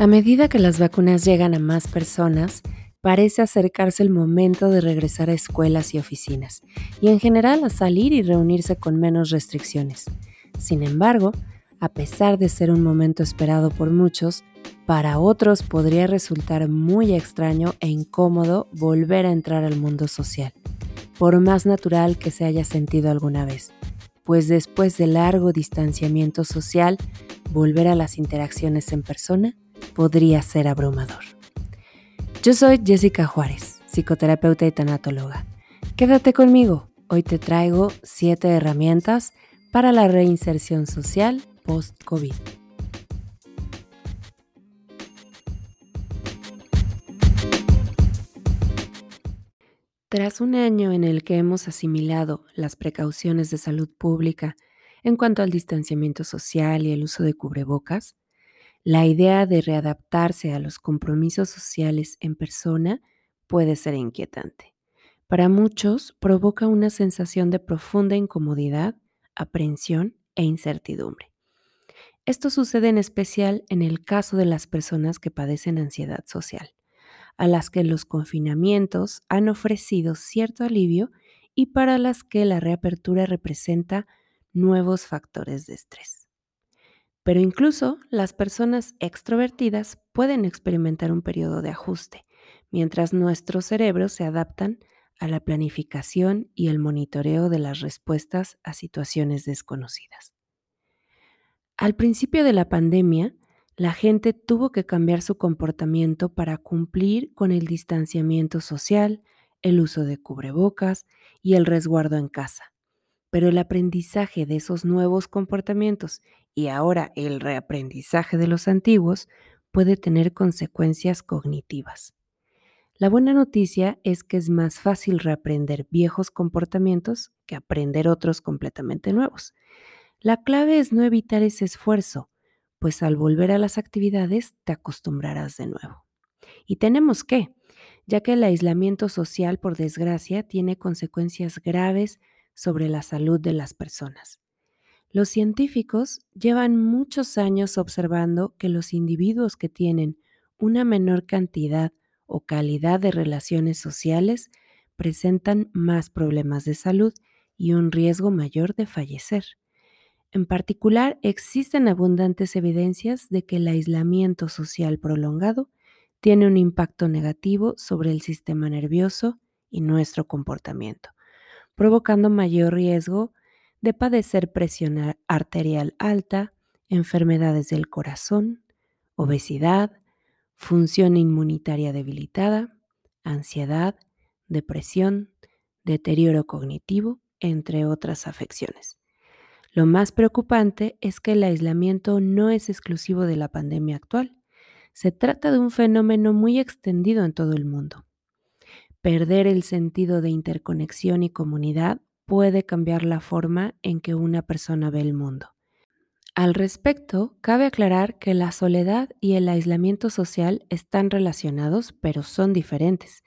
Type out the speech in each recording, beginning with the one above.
A medida que las vacunas llegan a más personas, parece acercarse el momento de regresar a escuelas y oficinas, y en general a salir y reunirse con menos restricciones. Sin embargo, a pesar de ser un momento esperado por muchos, para otros podría resultar muy extraño e incómodo volver a entrar al mundo social, por más natural que se haya sentido alguna vez, pues después de largo distanciamiento social, volver a las interacciones en persona podría ser abrumador. Yo soy Jessica Juárez, psicoterapeuta y tanatóloga. Quédate conmigo, hoy te traigo 7 herramientas para la reinserción social post-COVID. Tras un año en el que hemos asimilado las precauciones de salud pública en cuanto al distanciamiento social y el uso de cubrebocas, la idea de readaptarse a los compromisos sociales en persona puede ser inquietante. Para muchos provoca una sensación de profunda incomodidad, aprensión e incertidumbre. Esto sucede en especial en el caso de las personas que padecen ansiedad social, a las que los confinamientos han ofrecido cierto alivio y para las que la reapertura representa nuevos factores de estrés. Pero incluso las personas extrovertidas pueden experimentar un periodo de ajuste, mientras nuestros cerebros se adaptan a la planificación y el monitoreo de las respuestas a situaciones desconocidas. Al principio de la pandemia, la gente tuvo que cambiar su comportamiento para cumplir con el distanciamiento social, el uso de cubrebocas y el resguardo en casa. Pero el aprendizaje de esos nuevos comportamientos y ahora el reaprendizaje de los antiguos puede tener consecuencias cognitivas. La buena noticia es que es más fácil reaprender viejos comportamientos que aprender otros completamente nuevos. La clave es no evitar ese esfuerzo, pues al volver a las actividades te acostumbrarás de nuevo. Y tenemos que, ya que el aislamiento social, por desgracia, tiene consecuencias graves sobre la salud de las personas. Los científicos llevan muchos años observando que los individuos que tienen una menor cantidad o calidad de relaciones sociales presentan más problemas de salud y un riesgo mayor de fallecer. En particular, existen abundantes evidencias de que el aislamiento social prolongado tiene un impacto negativo sobre el sistema nervioso y nuestro comportamiento, provocando mayor riesgo de padecer presión arterial alta, enfermedades del corazón, obesidad, función inmunitaria debilitada, ansiedad, depresión, deterioro cognitivo, entre otras afecciones. Lo más preocupante es que el aislamiento no es exclusivo de la pandemia actual. Se trata de un fenómeno muy extendido en todo el mundo. Perder el sentido de interconexión y comunidad puede cambiar la forma en que una persona ve el mundo. Al respecto, cabe aclarar que la soledad y el aislamiento social están relacionados, pero son diferentes.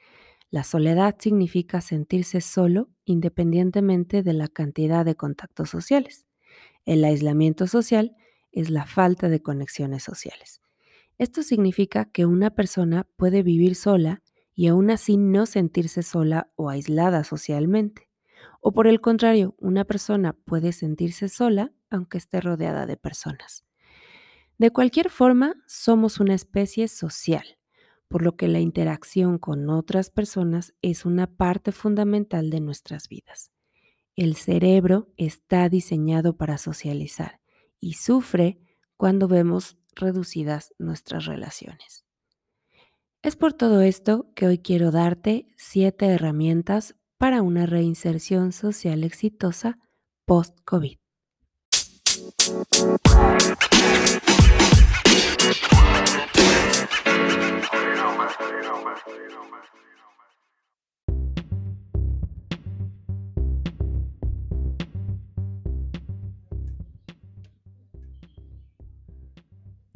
La soledad significa sentirse solo independientemente de la cantidad de contactos sociales. El aislamiento social es la falta de conexiones sociales. Esto significa que una persona puede vivir sola y aún así no sentirse sola o aislada socialmente. O por el contrario, una persona puede sentirse sola aunque esté rodeada de personas. De cualquier forma, somos una especie social, por lo que la interacción con otras personas es una parte fundamental de nuestras vidas. El cerebro está diseñado para socializar y sufre cuando vemos reducidas nuestras relaciones. Es por todo esto que hoy quiero darte siete herramientas para una reinserción social exitosa post-COVID.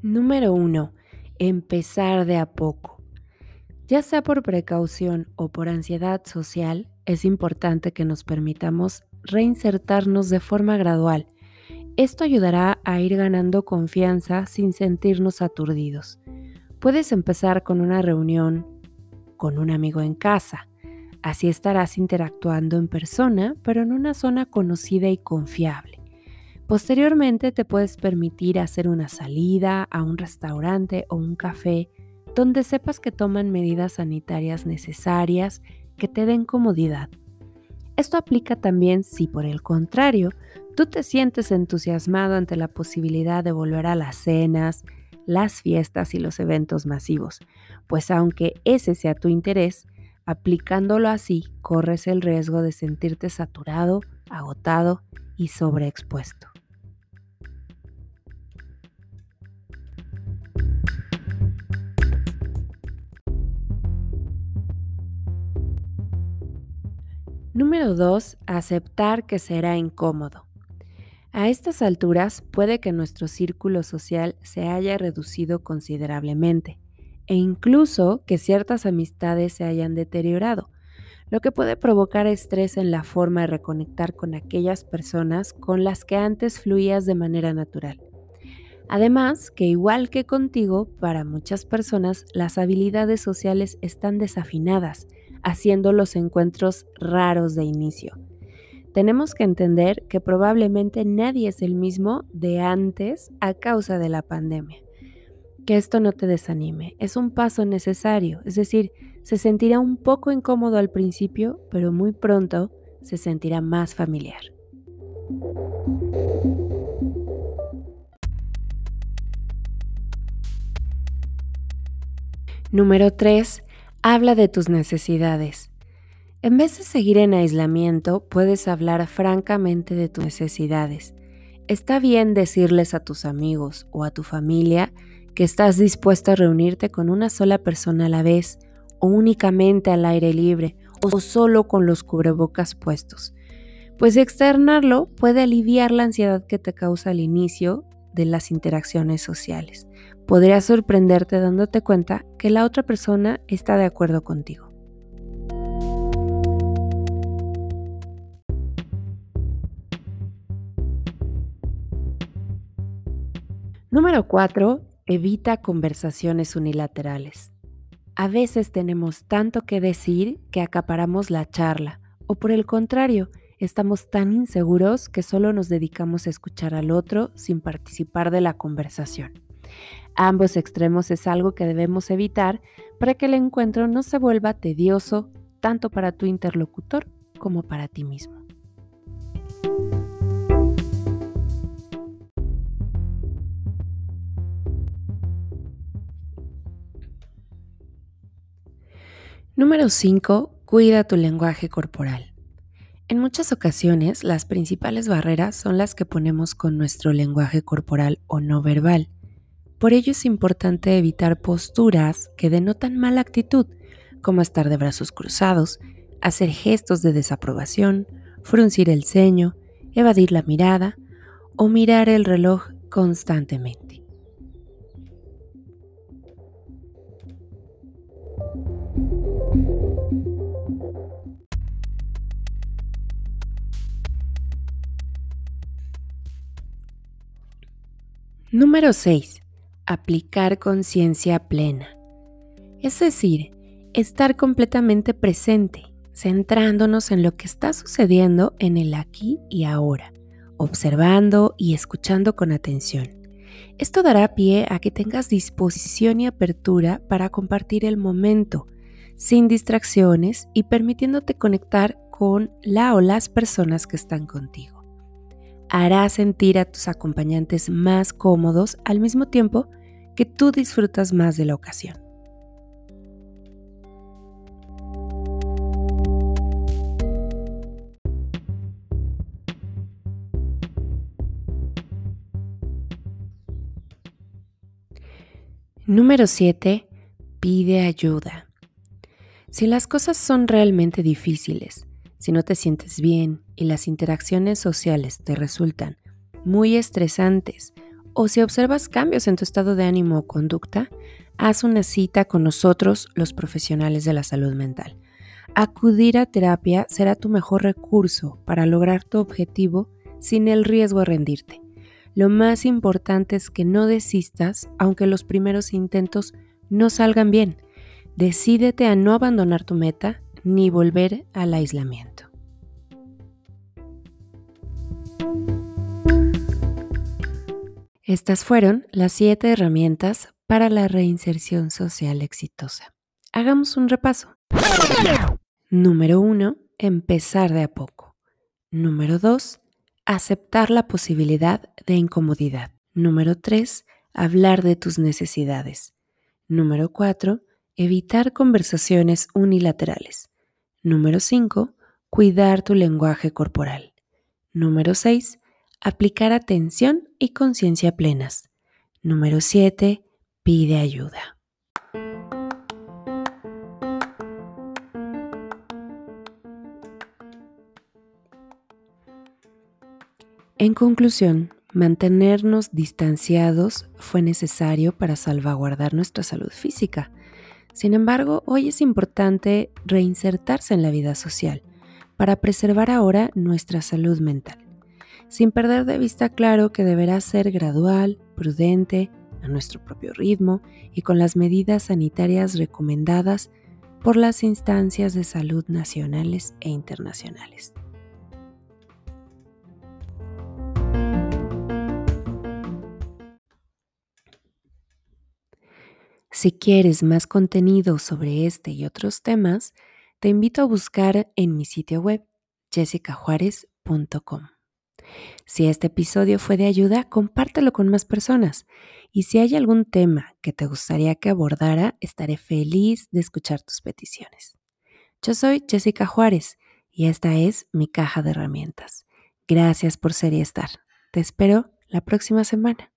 Número 1. Empezar de a poco. Ya sea por precaución o por ansiedad social, es importante que nos permitamos reinsertarnos de forma gradual. Esto ayudará a ir ganando confianza sin sentirnos aturdidos. Puedes empezar con una reunión con un amigo en casa. Así estarás interactuando en persona, pero en una zona conocida y confiable. Posteriormente te puedes permitir hacer una salida a un restaurante o un café donde sepas que toman medidas sanitarias necesarias que te den comodidad. Esto aplica también si por el contrario tú te sientes entusiasmado ante la posibilidad de volver a las cenas, las fiestas y los eventos masivos, pues aunque ese sea tu interés, aplicándolo así corres el riesgo de sentirte saturado, agotado y sobreexpuesto. Número 2. Aceptar que será incómodo. A estas alturas puede que nuestro círculo social se haya reducido considerablemente e incluso que ciertas amistades se hayan deteriorado, lo que puede provocar estrés en la forma de reconectar con aquellas personas con las que antes fluías de manera natural. Además, que igual que contigo, para muchas personas las habilidades sociales están desafinadas haciendo los encuentros raros de inicio. Tenemos que entender que probablemente nadie es el mismo de antes a causa de la pandemia. Que esto no te desanime, es un paso necesario, es decir, se sentirá un poco incómodo al principio, pero muy pronto se sentirá más familiar. Número 3. Habla de tus necesidades. En vez de seguir en aislamiento, puedes hablar francamente de tus necesidades. Está bien decirles a tus amigos o a tu familia que estás dispuesto a reunirte con una sola persona a la vez, o únicamente al aire libre, o solo con los cubrebocas puestos. Pues externarlo puede aliviar la ansiedad que te causa al inicio de las interacciones sociales. Podría sorprenderte dándote cuenta que la otra persona está de acuerdo contigo. Número 4. Evita conversaciones unilaterales. A veces tenemos tanto que decir que acaparamos la charla, o por el contrario, estamos tan inseguros que solo nos dedicamos a escuchar al otro sin participar de la conversación. Ambos extremos es algo que debemos evitar para que el encuentro no se vuelva tedioso tanto para tu interlocutor como para ti mismo. Número 5. Cuida tu lenguaje corporal. En muchas ocasiones, las principales barreras son las que ponemos con nuestro lenguaje corporal o no verbal. Por ello es importante evitar posturas que denotan mala actitud, como estar de brazos cruzados, hacer gestos de desaprobación, fruncir el ceño, evadir la mirada o mirar el reloj constantemente. Número 6 aplicar conciencia plena. Es decir, estar completamente presente, centrándonos en lo que está sucediendo en el aquí y ahora, observando y escuchando con atención. Esto dará pie a que tengas disposición y apertura para compartir el momento, sin distracciones y permitiéndote conectar con la o las personas que están contigo hará sentir a tus acompañantes más cómodos al mismo tiempo que tú disfrutas más de la ocasión. Número 7. Pide ayuda. Si las cosas son realmente difíciles, si no te sientes bien y las interacciones sociales te resultan muy estresantes o si observas cambios en tu estado de ánimo o conducta, haz una cita con nosotros, los profesionales de la salud mental. Acudir a terapia será tu mejor recurso para lograr tu objetivo sin el riesgo de rendirte. Lo más importante es que no desistas, aunque los primeros intentos no salgan bien. Decídete a no abandonar tu meta ni volver al aislamiento. Estas fueron las siete herramientas para la reinserción social exitosa. Hagamos un repaso. Número 1. Empezar de a poco. Número 2. Aceptar la posibilidad de incomodidad. Número 3. Hablar de tus necesidades. Número 4. Evitar conversaciones unilaterales. Número 5. Cuidar tu lenguaje corporal. Número 6. Aplicar atención y conciencia plenas. Número 7. Pide ayuda. En conclusión, mantenernos distanciados fue necesario para salvaguardar nuestra salud física. Sin embargo, hoy es importante reinsertarse en la vida social para preservar ahora nuestra salud mental, sin perder de vista claro que deberá ser gradual, prudente, a nuestro propio ritmo y con las medidas sanitarias recomendadas por las instancias de salud nacionales e internacionales. Si quieres más contenido sobre este y otros temas, te invito a buscar en mi sitio web jessicajuárez.com. Si este episodio fue de ayuda, compártelo con más personas. Y si hay algún tema que te gustaría que abordara, estaré feliz de escuchar tus peticiones. Yo soy Jessica Juárez y esta es mi caja de herramientas. Gracias por ser y estar. Te espero la próxima semana.